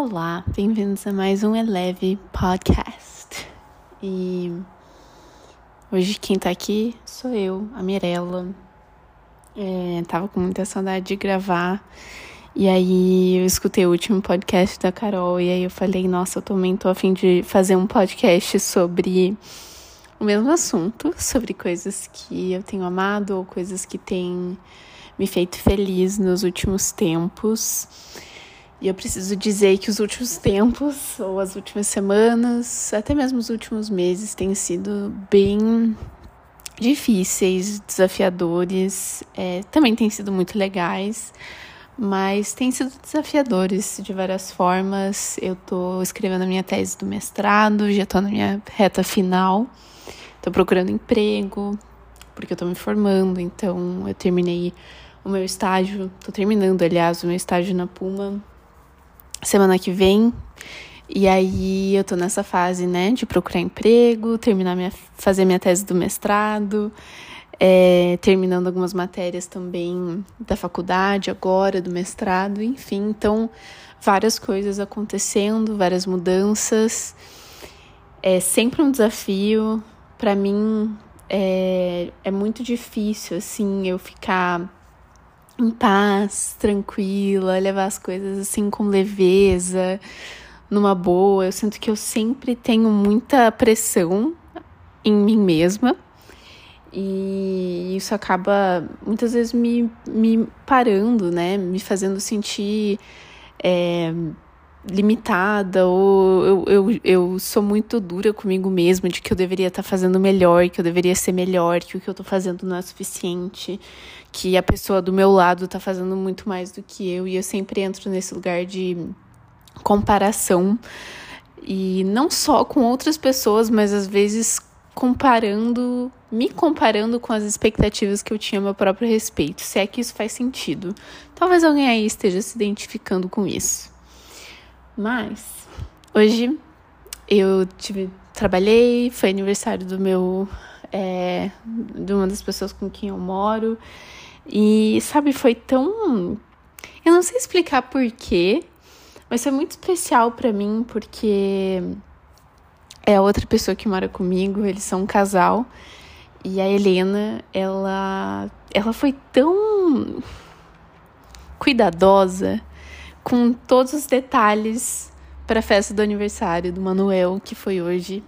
Olá, bem-vindos a mais um Eleve Podcast. E hoje quem tá aqui sou eu, a Mirella. É, tava com muita saudade de gravar. E aí eu escutei o último podcast da Carol e aí eu falei, nossa, eu também tô a fim de fazer um podcast sobre o mesmo assunto, sobre coisas que eu tenho amado ou coisas que têm me feito feliz nos últimos tempos. E eu preciso dizer que os últimos tempos, ou as últimas semanas, até mesmo os últimos meses, têm sido bem difíceis, desafiadores. É, também têm sido muito legais, mas têm sido desafiadores de várias formas. Eu estou escrevendo a minha tese do mestrado, já estou na minha reta final. Estou procurando emprego, porque eu estou me formando, então eu terminei o meu estágio, estou terminando, aliás, o meu estágio na Puma semana que vem. E aí eu tô nessa fase, né, de procurar emprego, terminar minha, fazer minha tese do mestrado, é, terminando algumas matérias também da faculdade agora, do mestrado, enfim, então várias coisas acontecendo, várias mudanças. É sempre um desafio. Para mim é, é muito difícil, assim, eu ficar em paz, tranquila, levar as coisas assim com leveza, numa boa. Eu sinto que eu sempre tenho muita pressão em mim mesma. E isso acaba muitas vezes me, me parando, né? Me fazendo sentir é, limitada, ou eu, eu, eu sou muito dura comigo mesma de que eu deveria estar tá fazendo melhor, que eu deveria ser melhor, que o que eu estou fazendo não é suficiente, que a pessoa do meu lado está fazendo muito mais do que eu, e eu sempre entro nesse lugar de comparação, e não só com outras pessoas, mas às vezes comparando, me comparando com as expectativas que eu tinha a meu próprio respeito, se é que isso faz sentido. Talvez alguém aí esteja se identificando com isso. Mas hoje eu tive, trabalhei, foi aniversário do meu é, de uma das pessoas com quem eu moro. E sabe, foi tão. Eu não sei explicar porquê, mas foi muito especial para mim porque é a outra pessoa que mora comigo, eles são um casal. E a Helena, ela, ela foi tão cuidadosa com todos os detalhes para a festa do aniversário do Manuel, que foi hoje.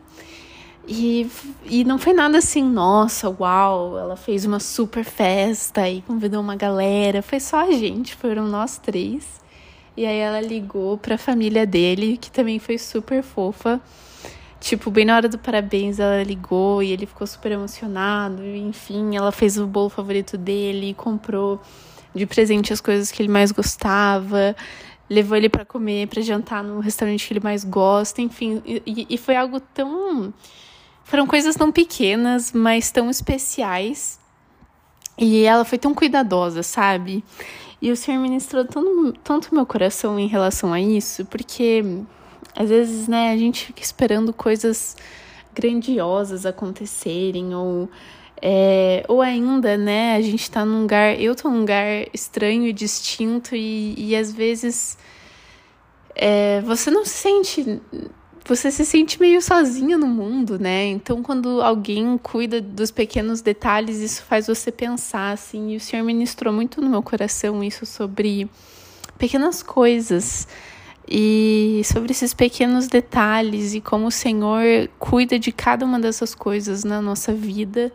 E, e não foi nada assim, nossa, uau, ela fez uma super festa e convidou uma galera. Foi só a gente, foram nós três. E aí ela ligou para a família dele, que também foi super fofa. Tipo, bem na hora do parabéns, ela ligou e ele ficou super emocionado. Enfim, ela fez o bolo favorito dele, comprou de presente as coisas que ele mais gostava levou ele para comer, para jantar no restaurante que ele mais gosta, enfim. E, e foi algo tão. Foram coisas tão pequenas, mas tão especiais. E ela foi tão cuidadosa, sabe? E o Senhor ministrou tanto, tanto meu coração em relação a isso, porque às vezes, né, a gente fica esperando coisas grandiosas acontecerem, ou é, ou ainda, né, a gente tá num lugar, eu tô num lugar estranho e distinto e, e às vezes é, você não se sente, você se sente meio sozinha no mundo, né? Então quando alguém cuida dos pequenos detalhes, isso faz você pensar, assim, e o Senhor ministrou muito no meu coração isso sobre pequenas coisas e sobre esses pequenos detalhes e como o Senhor cuida de cada uma dessas coisas na nossa vida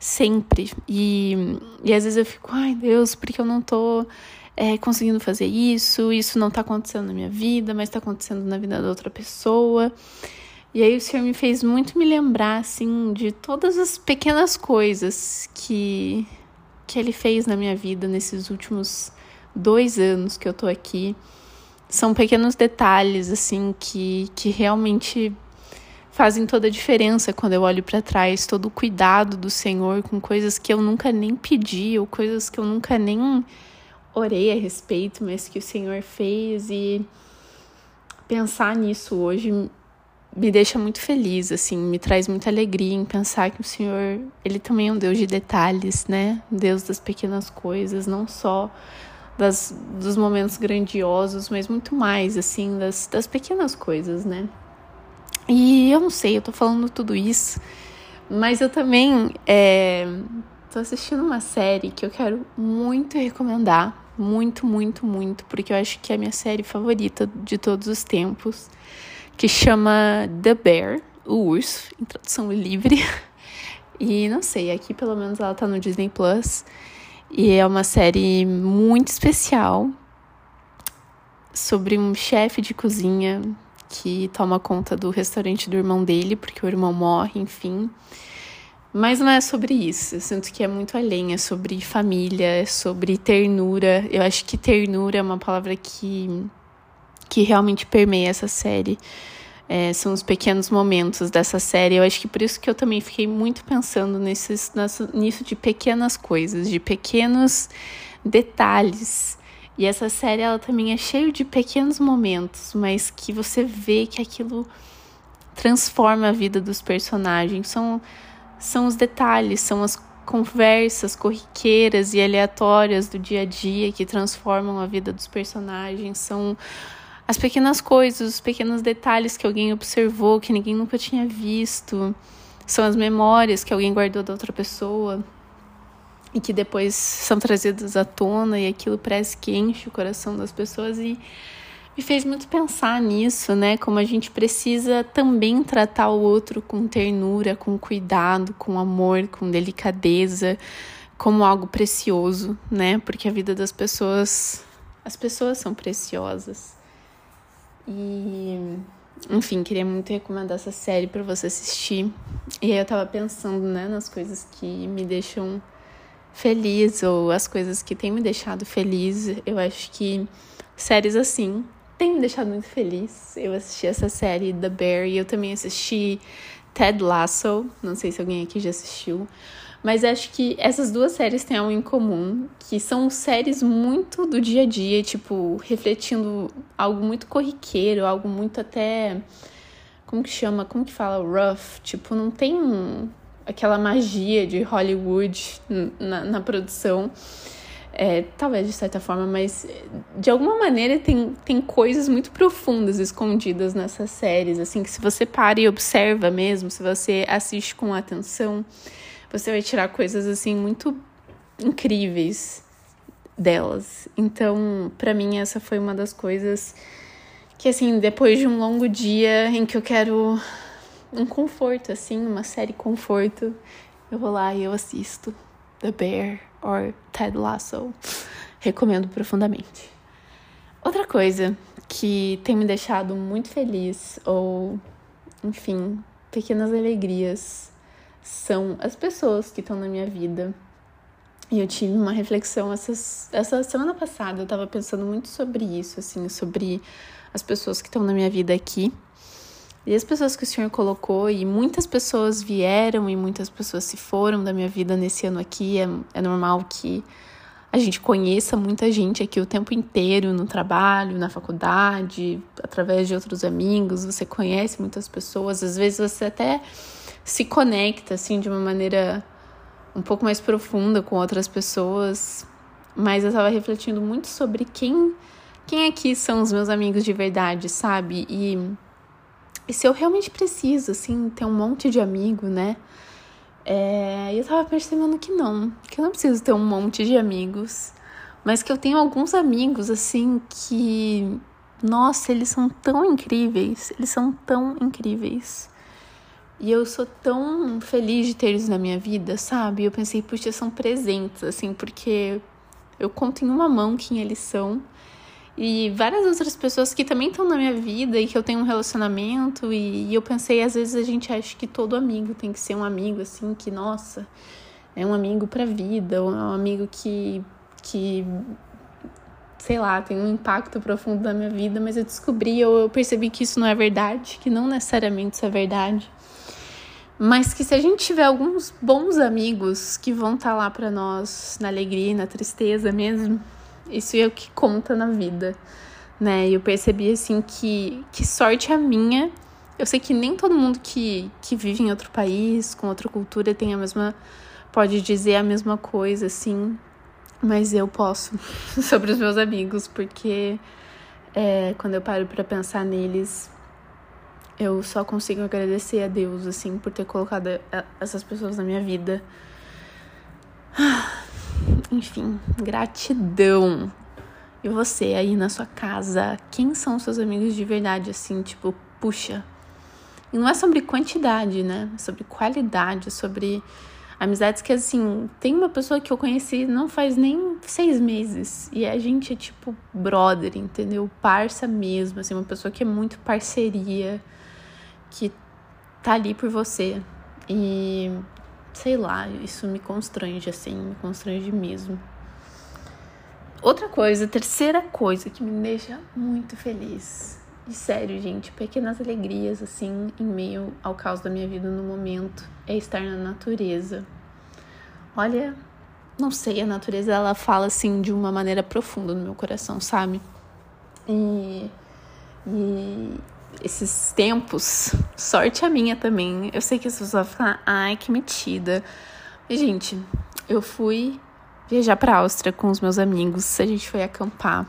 sempre. E, e às vezes eu fico, ai Deus, porque eu não tô é, conseguindo fazer isso, isso não tá acontecendo na minha vida, mas tá acontecendo na vida da outra pessoa. E aí o Senhor me fez muito me lembrar, assim, de todas as pequenas coisas que, que Ele fez na minha vida nesses últimos dois anos que eu tô aqui. São pequenos detalhes, assim, que, que realmente fazem toda a diferença quando eu olho para trás, todo o cuidado do Senhor com coisas que eu nunca nem pedi ou coisas que eu nunca nem orei a respeito, mas que o Senhor fez e pensar nisso hoje me deixa muito feliz, assim, me traz muita alegria em pensar que o Senhor, ele também é um Deus de detalhes, né? Deus das pequenas coisas, não só das, dos momentos grandiosos, mas muito mais, assim, das, das pequenas coisas, né? E eu não sei, eu tô falando tudo isso, mas eu também é, tô assistindo uma série que eu quero muito recomendar, muito, muito, muito, porque eu acho que é a minha série favorita de todos os tempos, que chama The Bear, o urso, em tradução livre. E não sei, aqui pelo menos ela tá no Disney Plus. E é uma série muito especial sobre um chefe de cozinha que toma conta do restaurante do irmão dele, porque o irmão morre, enfim. Mas não é sobre isso. Eu sinto que é muito além, é sobre família, é sobre ternura. Eu acho que ternura é uma palavra que, que realmente permeia essa série. É, são os pequenos momentos dessa série. Eu acho que por isso que eu também fiquei muito pensando nesses, nessa, nisso de pequenas coisas, de pequenos detalhes. E essa série ela também é cheia de pequenos momentos, mas que você vê que aquilo transforma a vida dos personagens. São, são os detalhes, são as conversas corriqueiras e aleatórias do dia a dia que transformam a vida dos personagens. São as pequenas coisas, os pequenos detalhes que alguém observou, que ninguém nunca tinha visto. São as memórias que alguém guardou da outra pessoa e que depois são trazidas à tona e aquilo parece que enche o coração das pessoas e me fez muito pensar nisso, né? Como a gente precisa também tratar o outro com ternura, com cuidado, com amor, com delicadeza, como algo precioso, né? Porque a vida das pessoas, as pessoas são preciosas. E, enfim, queria muito recomendar essa série para você assistir. E aí eu tava pensando, né, nas coisas que me deixam feliz ou as coisas que têm me deixado feliz. Eu acho que séries assim têm me deixado muito feliz. Eu assisti essa série The Bear e eu também assisti Ted Lasso. Não sei se alguém aqui já assistiu. Mas acho que essas duas séries têm algo em comum, que são séries muito do dia a dia, tipo, refletindo algo muito corriqueiro, algo muito até. Como que chama? Como que fala? Rough. Tipo, não tem aquela magia de Hollywood na, na produção. É, talvez de certa forma, mas de alguma maneira tem, tem coisas muito profundas escondidas nessas séries, assim, que se você para e observa mesmo, se você assiste com atenção, você vai tirar coisas assim muito incríveis delas. Então, para mim essa foi uma das coisas que assim, depois de um longo dia em que eu quero um conforto assim, uma série conforto, eu vou lá e eu assisto The Bear or Ted Lasso. Recomendo profundamente. Outra coisa que tem me deixado muito feliz ou enfim, pequenas alegrias são as pessoas que estão na minha vida. E eu tive uma reflexão essas, essa semana passada, eu tava pensando muito sobre isso, assim, sobre as pessoas que estão na minha vida aqui. E as pessoas que o Senhor colocou, e muitas pessoas vieram e muitas pessoas se foram da minha vida nesse ano aqui. É, é normal que a gente conheça muita gente aqui o tempo inteiro, no trabalho, na faculdade, através de outros amigos. Você conhece muitas pessoas, às vezes você até se conecta assim de uma maneira um pouco mais profunda com outras pessoas, mas eu estava refletindo muito sobre quem quem aqui são os meus amigos de verdade, sabe? E, e se eu realmente preciso assim ter um monte de amigo, né? É, eu tava percebendo que não, que eu não preciso ter um monte de amigos, mas que eu tenho alguns amigos assim que nossa, eles são tão incríveis, eles são tão incríveis. E eu sou tão feliz de ter eles na minha vida, sabe? Eu pensei, puxa, são presentes, assim, porque eu conto em uma mão quem eles são. E várias outras pessoas que também estão na minha vida e que eu tenho um relacionamento. E, e eu pensei, às vezes a gente acha que todo amigo tem que ser um amigo, assim, que, nossa, é um amigo pra vida, ou é um amigo que, que sei lá, tem um impacto profundo na minha vida, mas eu descobri, ou eu percebi que isso não é verdade, que não necessariamente isso é verdade. Mas que se a gente tiver alguns bons amigos que vão estar tá lá para nós na alegria e na tristeza mesmo, isso é o que conta na vida, né? E eu percebi assim que que sorte a minha. Eu sei que nem todo mundo que, que vive em outro país, com outra cultura, tem a mesma pode dizer a mesma coisa assim. mas eu posso sobre os meus amigos, porque é, quando eu paro para pensar neles, eu só consigo agradecer a Deus, assim, por ter colocado essas pessoas na minha vida. Enfim, gratidão. E você aí na sua casa, quem são seus amigos de verdade, assim, tipo, puxa. E não é sobre quantidade, né? É sobre qualidade, é sobre amizades que, assim, tem uma pessoa que eu conheci não faz nem seis meses. E a gente é tipo brother, entendeu? Parça mesmo, assim, uma pessoa que é muito parceria que tá ali por você. E sei lá, isso me constrange assim, me constrange mesmo. Outra coisa, terceira coisa que me deixa muito feliz. E sério, gente, pequenas alegrias assim em meio ao caos da minha vida no momento é estar na natureza. Olha, não sei, a natureza ela fala assim de uma maneira profunda no meu coração, sabe? E, e esses tempos, sorte a minha também. Eu sei que as pessoas vão falar, ai, que metida. E, gente, eu fui viajar pra Áustria com os meus amigos, a gente foi acampar.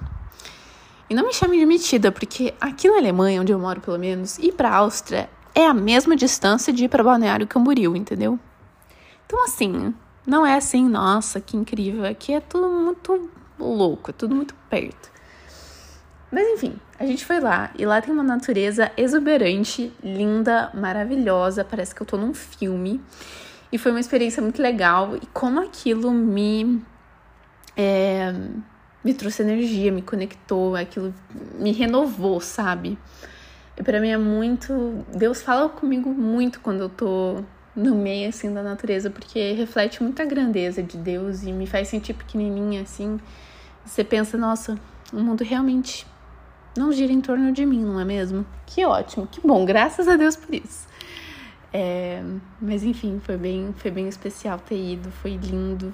E não me chame de metida, porque aqui na Alemanha, onde eu moro pelo menos, ir pra Áustria é a mesma distância de ir pra Balneário Camboriú, entendeu? Então, assim, não é assim, nossa, que incrível. Aqui é tudo muito louco, é tudo muito perto. Mas enfim, a gente foi lá e lá tem uma natureza exuberante, linda, maravilhosa. Parece que eu tô num filme. E foi uma experiência muito legal. E como aquilo me. É, me trouxe energia, me conectou, aquilo me renovou, sabe? E para mim é muito. Deus fala comigo muito quando eu tô no meio assim da natureza, porque reflete muita grandeza de Deus e me faz sentir pequenininha assim. Você pensa, nossa, o mundo realmente não gira em torno de mim, não é mesmo? Que ótimo, que bom, graças a Deus por isso. É, mas enfim, foi bem, foi bem especial ter ido, foi lindo.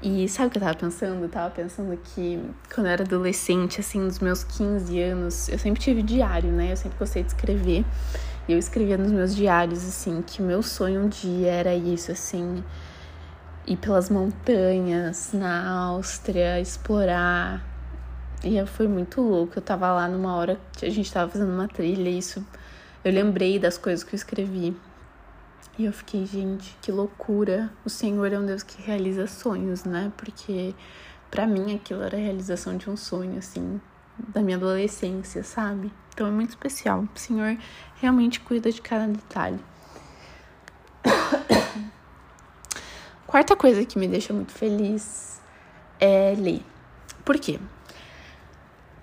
E sabe o que eu tava pensando? Eu tava pensando que quando eu era adolescente, assim, nos meus 15 anos, eu sempre tive diário, né? Eu sempre gostei de escrever. E eu escrevia nos meus diários, assim, que meu sonho um dia era isso, assim, ir pelas montanhas na Áustria, explorar e foi muito louco. Eu tava lá numa hora que a gente tava fazendo uma trilha, isso. Eu lembrei das coisas que eu escrevi. E eu fiquei, gente, que loucura. O Senhor é um Deus que realiza sonhos, né? Porque para mim aquilo era a realização de um sonho, assim, da minha adolescência, sabe? Então é muito especial. O Senhor realmente cuida de cada detalhe. Quarta coisa que me deixa muito feliz é ler. Por quê?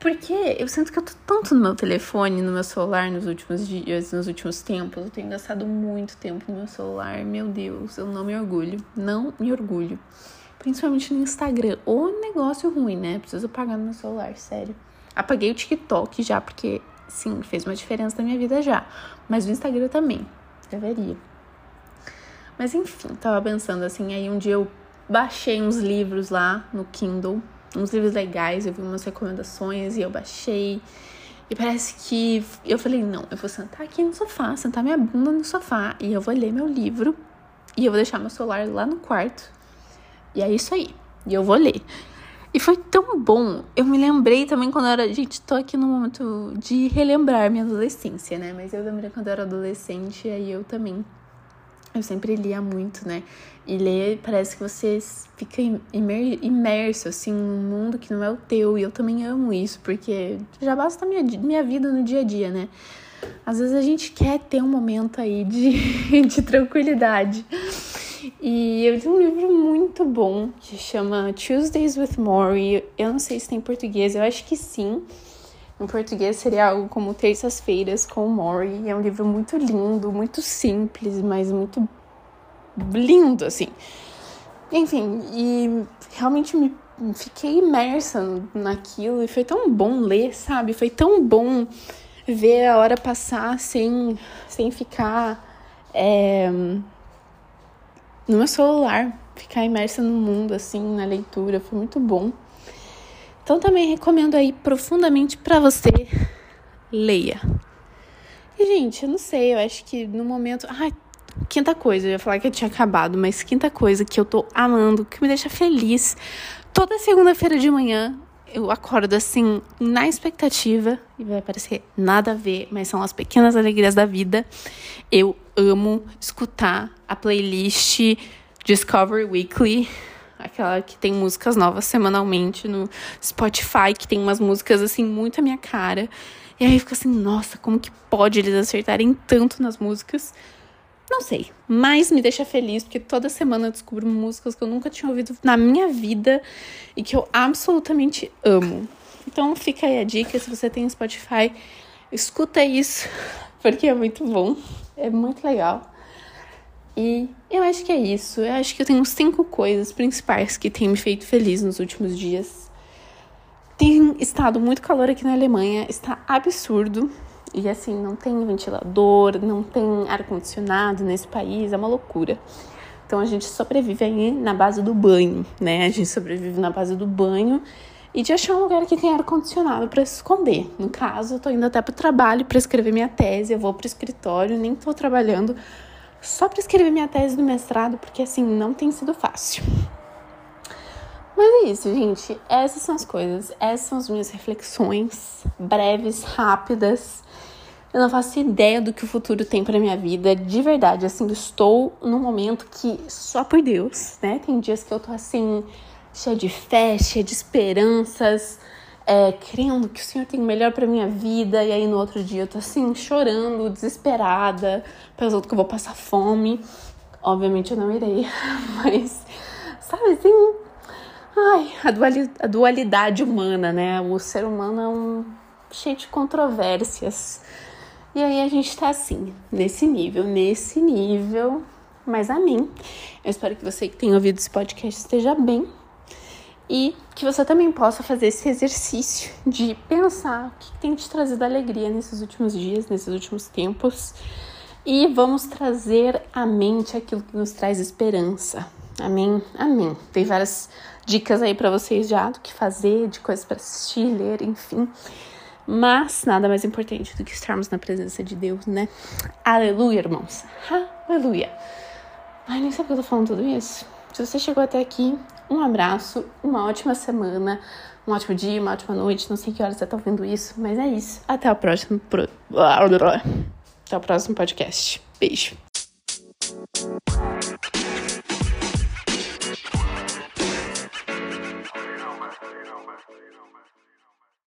Porque eu sinto que eu tô tanto no meu telefone, no meu celular nos últimos dias, nos últimos tempos. Eu tenho gastado muito tempo no meu celular. Meu Deus, eu não me orgulho. Não me orgulho. Principalmente no Instagram. Ou negócio ruim, né? Preciso pagar no meu celular, sério. Apaguei o TikTok já, porque sim, fez uma diferença na minha vida já. Mas o Instagram também. Deveria. Mas enfim, tava pensando assim, aí um dia eu baixei uns livros lá no Kindle uns livros legais, eu vi umas recomendações e eu baixei. E parece que eu falei, não, eu vou sentar aqui no sofá, sentar minha bunda no sofá e eu vou ler meu livro e eu vou deixar meu celular lá no quarto. E é isso aí. E eu vou ler. E foi tão bom. Eu me lembrei também quando eu era. Gente, tô aqui no momento de relembrar minha adolescência, né? Mas eu lembrei quando eu era adolescente, e aí eu também eu sempre lia muito, né? E ler parece que você fica imerso, assim, num mundo que não é o teu. E eu também amo isso, porque já basta minha, minha vida no dia a dia, né? Às vezes a gente quer ter um momento aí de, de tranquilidade. E eu li um livro muito bom que chama Tuesdays with Maury. Eu não sei se tem em português, eu acho que sim. Em português seria algo como Terças-feiras com Maury. É um livro muito lindo, muito simples, mas muito lindo, assim. Enfim, e realmente me fiquei imersa naquilo e foi tão bom ler, sabe? Foi tão bom ver a hora passar sem, sem ficar é, no meu celular, ficar imersa no mundo, assim, na leitura. Foi muito bom. Então também recomendo aí profundamente para você leia. E gente, eu não sei, eu acho que no momento, ai, quinta coisa, eu ia falar que eu tinha acabado, mas quinta coisa que eu tô amando, que me deixa feliz toda segunda-feira de manhã eu acordo assim, na expectativa, e vai parecer nada a ver, mas são as pequenas alegrias da vida. Eu amo escutar a playlist Discovery Weekly, aquela que tem músicas novas semanalmente no Spotify, que tem umas músicas assim muito a minha cara. E aí fica assim, nossa, como que pode eles acertarem tanto nas músicas? Não sei, mas me deixa feliz porque toda semana eu descubro músicas que eu nunca tinha ouvido na minha vida e que eu absolutamente amo. Então fica aí a dica, se você tem Spotify, escuta isso, porque é muito bom, é muito legal. E eu acho que é isso. Eu acho que eu tenho cinco coisas principais que têm me feito feliz nos últimos dias. Tem estado muito calor aqui na Alemanha, está absurdo. E assim, não tem ventilador, não tem ar-condicionado nesse país, é uma loucura. Então a gente sobrevive aí na base do banho, né? A gente sobrevive na base do banho e de achar um lugar que tem ar-condicionado para se esconder. No caso, eu tô indo até pro trabalho para escrever minha tese, eu vou pro escritório, nem tô trabalhando só para escrever minha tese do mestrado, porque assim, não tem sido fácil. Mas é isso, gente. Essas são as coisas. Essas são as minhas reflexões breves, rápidas. Eu não faço ideia do que o futuro tem para minha vida, de verdade. Assim, estou num momento que só por Deus, né? Tem dias que eu tô assim, cheia de fé, cheia de esperanças, é, crendo que o Senhor tem o melhor para minha vida. E aí no outro dia eu tô assim, chorando, desesperada, pensando que eu vou passar fome. Obviamente eu não irei, mas sabe assim, ai, a dualidade humana, né? O ser humano é um cheio de controvérsias. E aí a gente tá assim, nesse nível, nesse nível. Mas amém. Eu espero que você que tem ouvido esse podcast esteja bem. E que você também possa fazer esse exercício de pensar o que tem te trazido alegria nesses últimos dias, nesses últimos tempos. E vamos trazer à mente aquilo que nos traz esperança. Amém? Amém. Tem várias dicas aí para vocês já do que fazer, de coisas para assistir, ler, enfim. Mas nada mais importante do que estarmos na presença de Deus, né? Aleluia, irmãos. Aleluia. Ai, nem sabe que eu tô falando tudo isso. Se você chegou até aqui, um abraço, uma ótima semana, um ótimo dia, uma ótima noite. Não sei que horas você tá ouvindo isso, mas é isso. Até o próximo. Pro... Até o próximo podcast. Beijo.